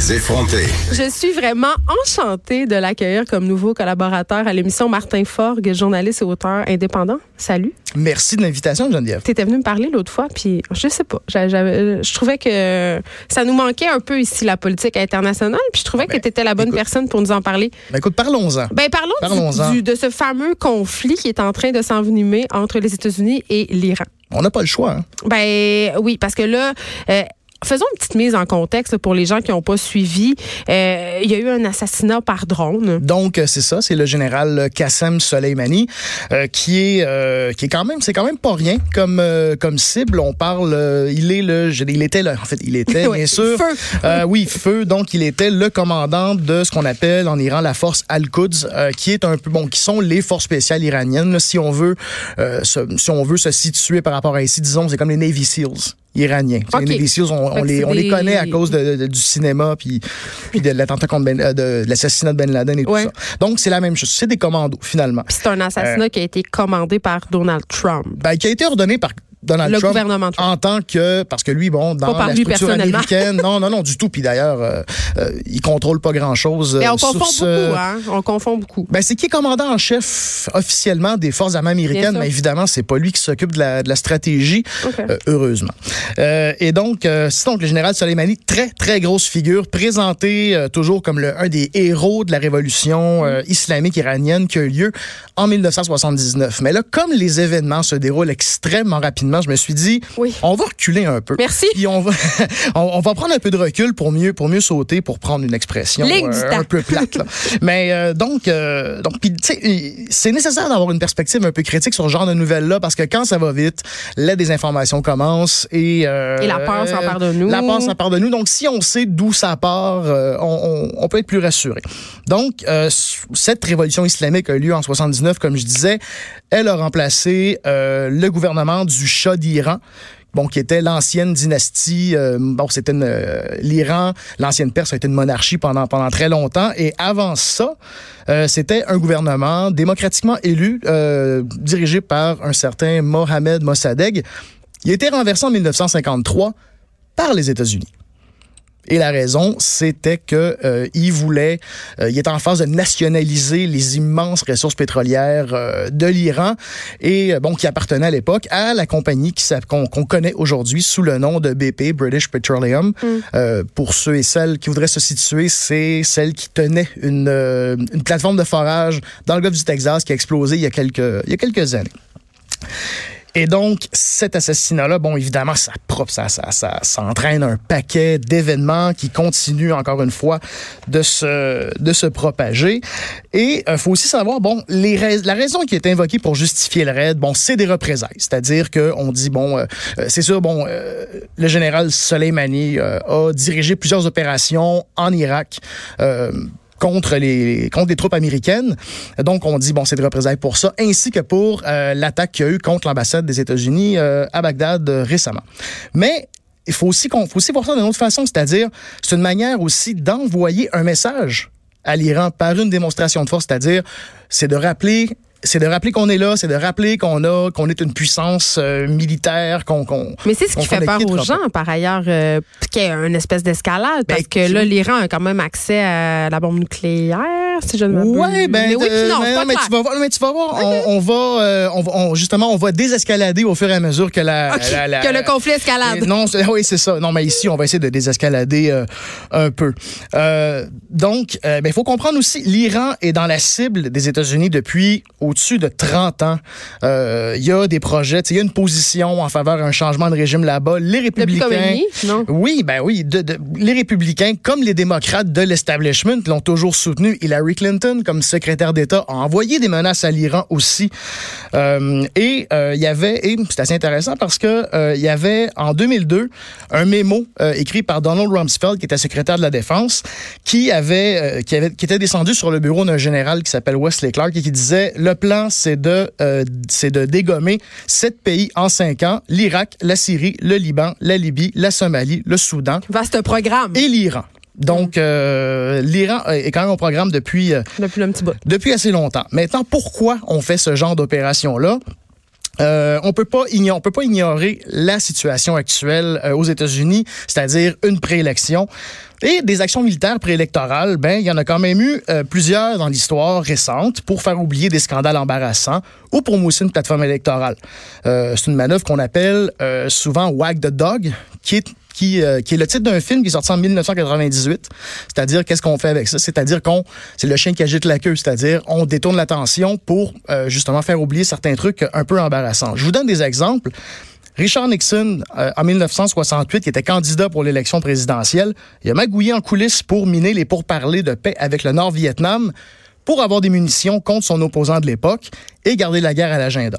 Les effronter. Je suis vraiment enchantée de l'accueillir comme nouveau collaborateur à l'émission Martin Forgue, journaliste et auteur indépendant. Salut. Merci de l'invitation, Geneviève. Tu étais venu me parler l'autre fois, puis je sais pas. Je trouvais que ça nous manquait un peu ici, la politique internationale, puis je trouvais que tu étais la bonne écoute. personne pour nous en parler. Ben, écoute, parlons-en. Ben, parlons, du- Parlons-en. du- de ce fameux conflit qui est en train de s'envenimer entre les États-Unis et l'Iran. On n'a pas le choix. hein. Ben oui, parce que là, euh, faisons une petite mise en contexte là, pour les gens qui n'ont pas suivi. Euh, Il y a eu un assassinat par drone. Donc, euh, c'est ça, c'est le général Qassem Soleimani, euh, qui est euh, qui est quand même, c'est quand même pas rien comme euh, comme cible. On parle, euh, il est le, il était le, en fait, il était bien sûr, feu. Euh, oui, feu. Donc, il était le commandant de ce qu'on appelle en Iran la force Al-Quds, euh, qui est un peu bon, qui sont les forces spéciales iraniennes. là, si on veut, euh, se, si on veut se situer par rapport à ici, disons, c'est comme les Navy Seals iraniens. Les Seals, on, les, on les connaît à cause de, de- du cinéma puis puis de l'attentat contre Ben- euh, de, de l'assassinat de Ben Laden et tout ça. Donc c'est la même chose, c'est des commandos finalement. C'est un assassinat qui a été commandé par Donald Trump. Ben, qui a été ordonné par Donald Le Trump gouvernement Trump. en tant que parce que lui bon dans la structure américaine non non non du tout puis d'ailleurs euh, euh, il contrôle pas grand chose Et on confond beaucoup, hein? On confond beaucoup. Ben, c'est qui est commandant en chef officiellement des forces armées américaines, mais évidemment, c'est pas lui qui s'occupe de la, de la stratégie, euh, heureusement. Euh, et donc, euh, c'est donc le général Soleimani, très, très grosse figure, présenté euh, toujours comme le, un des héros de la révolution euh, islamique iranienne qui a eu lieu en 1979. Mais là, comme les événements se déroulent extrêmement rapidement, je me suis dit, Oui. on va reculer un peu. Merci. Puis on va, on, va prendre un peu de recul pour mieux, pour mieux sauter, pour prendre une expression euh, un peu plate. là. Mais euh, donc, euh, donc c'est nécessaire d'avoir une perspective un peu critique sur ce genre de nouvelles-là parce que quand ça va vite, la désinformation commence et... euh, Et la peur s'empare de nous. La peur s'empare de nous. Donc, si on sait d'où ça part, euh, on, on- on peut être plus rassuré. Donc, cette révolution islamique a eu lieu en 79, comme je disais. Elle a remplacé le gouvernement du Shah d'Iran bon, qui était l'ancienne dynastie. euh, bon, c'était euh, l'Iran, l'ancienne Perse a été une monarchie pendant pendant très longtemps. Et avant ça, euh, c'était un gouvernement démocratiquement élu, dirigé par un certain Mohamed Mossadegh. Il a été renversé en 1953 par les États-Unis. Et la raison, c'était que euh, il voulait, euh, il était en phase de nationaliser les immenses ressources pétrolières euh, de l'Iran et euh, bon qui appartenait à l'époque à la compagnie qu'on connaît aujourd'hui sous le nom de BP, British Petroleum. Euh, pour ceux et celles qui voudraient se situer, c'est celle qui tenait une, euh, une plateforme de forage dans le golfe du Texas qui a explosé il y a quelques, il y a quelques années. Et donc, cet assassinat-là, bon, évidemment, ça, prop- ça, ça, ça, ça entraîne un paquet d'événements qui continuent, encore une fois, de se, de se propager. Et il faut aussi savoir, bon, les la raison qui est invoquée pour justifier le raid, bon, c'est des représailles. C'est-à-dire qu'on dit, bon, euh, euh, c'est sûr, bon, euh, le général Soleimani euh, a dirigé plusieurs opérations en Irak. Contre les contre les troupes américaines. Donc on dit bon c'est des représailles pour ça ainsi que pour euh, l'attaque qu'il y a eu contre l'ambassade des États-Unis euh, à Bagdad euh, récemment. Mais il faut aussi faut aussi voir ça d'une autre façon, c'est-à-dire c'est une manière aussi d'envoyer un message à l'Iran par une démonstration de force, c'est-à-dire c'est de rappeler c'est de rappeler qu'on est là, c'est de rappeler qu'on a qu'on est une puissance euh, militaire, qu'on qu'on Mais c'est ce qui fait peur aux gens, par ailleurs, euh, qu'il y ait une espèce d'escalade, parce Ben, que là, l'Iran a quand même accès à la bombe nucléaire, si je ne m'abuse. Ouais, ben, mais oui, euh, non, mais, tu vas voir, mais tu vas voir, on, on va, euh, on, on- justement, on va désescalader au fur et à mesure que la, Ok, la- la- que le conflit escalade. Non, oui, c'est ça. Non, mais ici, on va essayer de désescalader un peu. Donc, ben, il faut comprendre aussi, l'Iran est dans la cible des États-Unis depuis au-dessus de 30 ans. Euh, Il y a des projets, il y a une position en faveur d'un changement de régime là-bas. Les républicains. Non? Oui, ben oui. de- de- les républicains, comme les démocrates de l'establishment, l'ont toujours soutenu. Hillary Clinton, comme secrétaire d'État, a envoyé des menaces à l'Iran aussi. Euh, et euh, il y avait, et c'est assez intéressant parce que euh, il y avait en 2002 un mémo euh, écrit par Donald Rumsfeld, qui était secrétaire de la Défense, qui avait, euh, qui avait, qui était descendu sur le bureau d'un général qui s'appelle Wesley Clark et qui disait le plan, c'est de, euh, c'est de dégommer sept pays en cinq ans l'Irak, la Syrie, le Liban, la Libye, la Somalie, le Soudan Vaste programme. et l'Iran. Donc, euh, l'Iran est quand même au programme depuis, euh, Depuis un petit bout. depuis assez longtemps. Maintenant, pourquoi on fait ce genre d'opération-là? Euh, on peut pas ignorer, on peut pas ignorer la situation actuelle euh, aux États-Unis, c'est-à-dire une préélection. Et des actions militaires préélectorales, ben il y en a quand même eu euh, plusieurs dans l'histoire récente pour faire oublier des scandales embarrassants ou pour mousser une plateforme électorale. Euh, c'est une manœuvre qu'on appelle euh, souvent Wag the Dog, qui est qui, qui, est le titre d'un film qui est sorti en 1998. C'est-à-dire, qu'est-ce qu'on fait avec ça? C'est-à-dire qu'on, c'est le chien qui agite la queue. C'est-à-dire, on détourne l'attention pour justement faire oublier certains trucs un peu embarrassants. Je vous donne des exemples. Richard Nixon, euh, en 1968, qui était candidat pour l'élection présidentielle, il a magouillé en coulisses pour miner les pourparlers de paix avec le Nord-Vietnam pour avoir des munitions contre son opposant de l'époque et garder la guerre à l'agenda.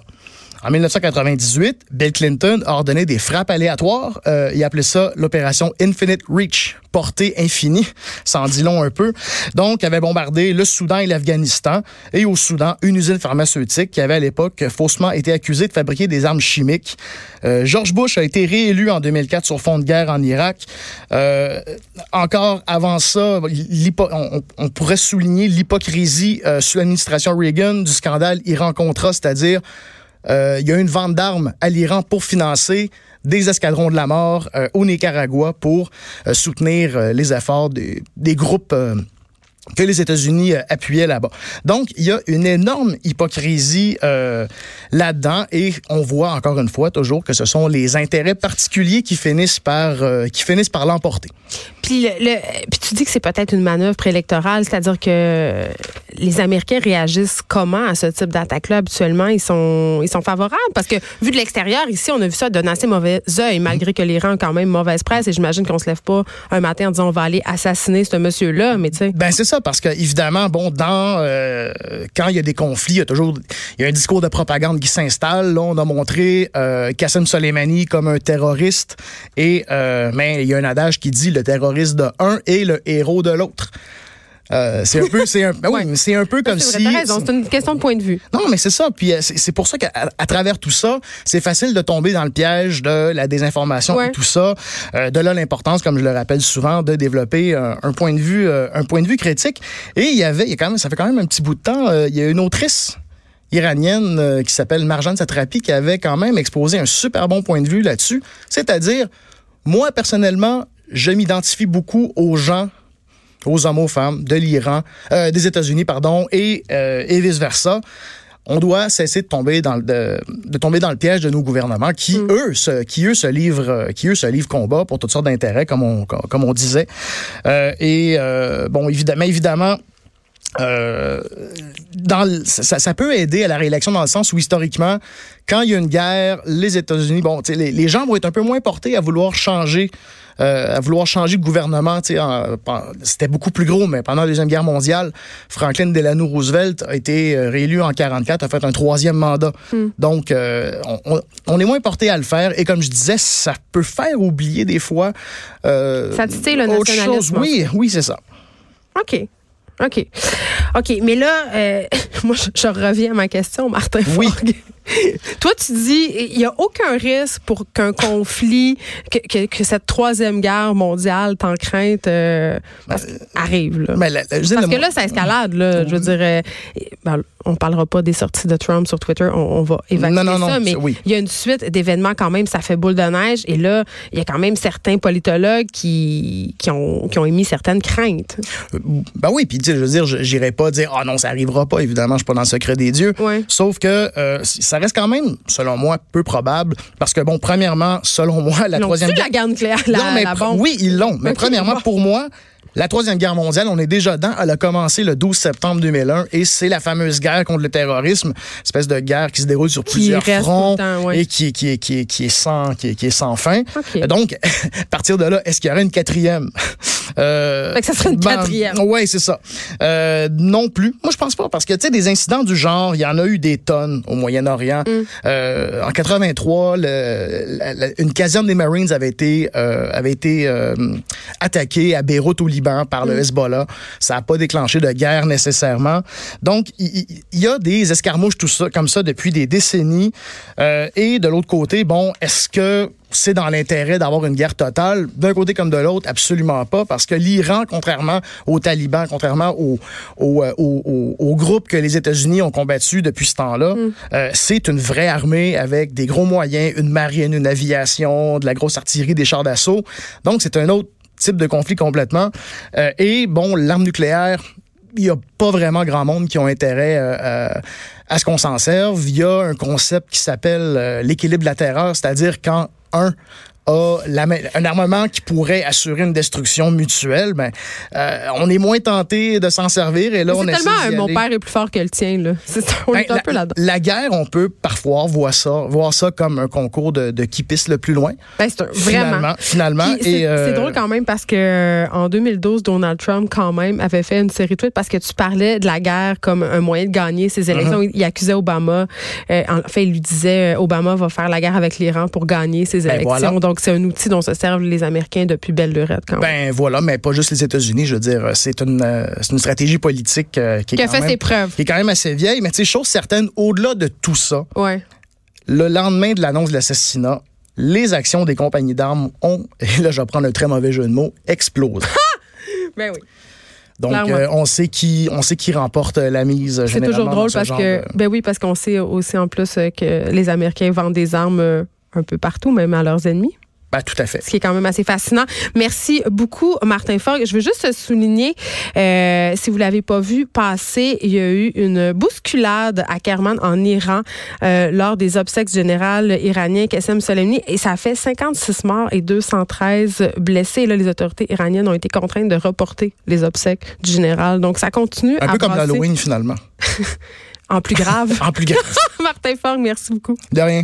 En 1998, Bill Clinton a ordonné des frappes aléatoires. Euh, il appelait ça l'opération Infinite Reach, portée infinie. Ça en dit long un peu. Donc, il avait bombardé le Soudan et l'Afghanistan. Et au Soudan, une usine pharmaceutique qui avait à l'époque faussement été accusée de fabriquer des armes chimiques. Euh, George Bush a été réélu en 2004 sur fond de guerre en Irak. Euh, encore avant ça, on, pourrait souligner l'hypocrisie euh, sous l'administration Reagan du scandale Iran-Contra, c'est-à-dire euh, il y a une vente d'armes à l'Iran pour financer des escadrons de la mort euh, au Nicaragua pour euh, soutenir les efforts des, des groupes que les États-Unis appuyaient là-bas. Donc, il y a une énorme hypocrisie là-dedans et on voit encore une fois toujours que ce sont les intérêts particuliers qui finissent par qui finissent par l'emporter. Puis, le, puis tu dis que c'est peut-être une manœuvre préélectorale, c'est-à-dire que les Américains réagissent comment à ce type d'attaque-là? Habituellement? Ils sont, ils sont favorables? Parce que vu de l'extérieur, ici, on a vu ça d'un assez mauvais œil, malgré que l'Iran a quand même mauvaise presse. Et j'imagine qu'on se lève pas un matin en disant on va aller assassiner ce monsieur-là, mais tu sais. Ben, c'est parce que évidemment, bon, dans, euh, quand il y a des conflits, il y a toujours, il y a un discours de propagande qui s'installe. Là, on a montré euh, Soleimani comme un terroriste et, euh, mais il y a un adage qui dit le terroriste de un et le héros de l'autre. Euh, c'est un peu, c'est un, ben oui, c'est un peu comme si. c'est une question de point de vue. Non, mais c'est ça. Puis euh, c'est pour ça qu'à à travers tout ça, c'est facile de tomber dans le piège de la désinformation et tout ça. Euh, de là l'importance, comme je le rappelle souvent, de développer un, point de vue, un point de vue critique. Et il y avait, il y a quand même, ça fait quand même un petit bout de temps, il y a une autrice iranienne qui s'appelle Marjane Satrapi qui avait quand même exposé un super bon point de vue là-dessus. C'est-à-dire, moi personnellement, je m'identifie beaucoup aux gens aux hommes, aux femmes de l'Iran, euh, des États-Unis, pardon, et, euh, et vice-versa. On doit cesser de tomber dans le, de, tomber dans le piège de nos gouvernements qui, mm. eux, se, qui, eux, se livrent, euh, qui, eux, se livrent combat pour toutes sortes d'intérêts, comme on, comme on disait. Euh, et, bon, évidemment, évidemment, euh, dans ça, ça, peut aider à la réélection dans le sens où historiquement, quand il y a une guerre, les États-Unis, bon, les, les gens vont être un peu moins portés à vouloir changer euh, à vouloir changer de gouvernement. C'était beaucoup plus gros, mais pendant la Deuxième Guerre mondiale, Franklin Delano Roosevelt a été euh, réélu en 44, a fait un troisième mandat. Hmm. Donc, euh, on, est moins porté à le faire. Et comme je disais, ça peut faire oublier des fois. ça titille le nationalisme. Oui, oui, c'est ça. OK. OK. OK, mais là, moi, je, reviens à ma question, Martin. Oui. Toi, tu dis, il n'y a aucun risque pour qu'un conflit, que, que, cette troisième guerre mondiale, tant crainte, euh, arrive. Là. Parce que là, ça escalade. Là, je veux dire, euh, ben, on parlera pas des sorties de Trump sur Twitter, on, va évacuer non, non, non, ça, mais il y a une suite d'événements quand même, ça fait boule de neige. Et là, il y a quand même certains politologues qui, qui, ont, qui ont émis certaines craintes. Ben oui, puis je veux dire, j'irai pas dire, ah non, ça arrivera pas, évidemment, je suis pas dans le secret des dieux. Sauf que euh, ça reste quand même, selon moi, peu probable, parce que bon, premièrement, selon moi, la troisième guerre... la guerre nucléaire, la, non, mais la bombe? Oui, ils l'ont. Mais premièrement, pour moi, la Troisième Guerre mondiale, on est déjà dedans. Elle a commencé le 12 septembre 2001 et c'est la fameuse guerre contre le terrorisme, espèce de guerre qui se déroule sur plusieurs fronts et qui, qui, qui, qui, est sans, qui, est sans fin. Donc, à partir de là, est-ce qu'il y aurait une quatrième? Euh, fait que ça serait une ben, quatrième. Oui, c'est ça. Euh, non plus. Moi, je pense pas parce que, tu sais, des incidents du genre, il y en a eu des tonnes au Moyen-Orient. Mm. Euh, en 83, le, une caserne des Marines avait été, euh, avait été euh, attaquée à Beyrouth au Liban par le mm. Hezbollah. Ça n'a pas déclenché de guerre nécessairement. Donc, il y, a des escarmouches tout ça comme ça depuis des décennies. Euh, et de l'autre côté, bon, est-ce que c'est dans l'intérêt d'avoir une guerre totale. D'un côté comme de l'autre, absolument pas, parce que l'Iran, contrairement aux talibans, contrairement aux au, euh, au, au, groupes que les États-Unis ont combattu depuis ce temps-là, mm. euh, c'est une vraie armée avec des gros moyens, une marine, une aviation, de la grosse artillerie, des chars d'assaut. Donc, c'est un autre type de conflit complètement. Euh, et bon, l'arme nucléaire, il n'y a pas vraiment grand monde qui ont intérêt euh, à ce qu'on s'en serve. Il y a un concept qui s'appelle l'équilibre de la terreur, c'est-à-dire quand un a un armement qui pourrait assurer une destruction mutuelle, ben, euh, on est moins tenté de s'en servir. Et là, on C'est tellement un, mon père est plus fort que le tien. Là. On ben, est un la, peu là La guerre, on peut parfois voir ça, voir ça comme un concours de, de qui pisse le plus loin. Ben, c'est vraiment. Finalement. c'est, euh, drôle quand même parce que euh, en 2012, Donald Trump quand même avait fait une série de tweets parce que tu parlais de la guerre comme un moyen de gagner ses élections. Uh-huh. Il accusait Obama. en fait, il lui disait Obama va faire la guerre avec l'Iran pour gagner ses ben, élections. Donc, c'est un outil dont se servent les Américains depuis belle lurette. Quand même. Ben voilà, mais pas juste les États-Unis. Je veux dire, c'est une, euh, une stratégie politique euh, qui, est qui a quand fait même, ses preuves. Qui est quand même assez vieille. Mais tu sais, chose certaine, au-delà de tout ça, ouais. le lendemain de l'annonce de l'assassinat, les actions des compagnies d'armes ont, et là je vais prendre un très mauvais jeu de mots, explosé. ben oui. Donc, euh, on sait qui, on sait qui remporte la mise. C'est toujours drôle parce que, ben oui, parce qu'on sait aussi en plus que les Américains vendent des armes un peu partout, même à leurs ennemis. Ben, tout à fait. Ce qui est quand même assez fascinant. Merci beaucoup, Martin Fogg. Je veux juste souligner, euh, si vous l'avez pas vu passer, il y a eu une bousculade à Kerman en Iran euh, lors des obsèques générales iraniens Qassem Soleimani et ça a fait 56 morts et 213 blessés. Là, les autorités iraniennes ont été contraintes de reporter les obsèques du général. Donc ça continue. Un peu comme l'Halloween finalement. en plus grave. en plus grave. Martin Fogg, merci beaucoup. De rien.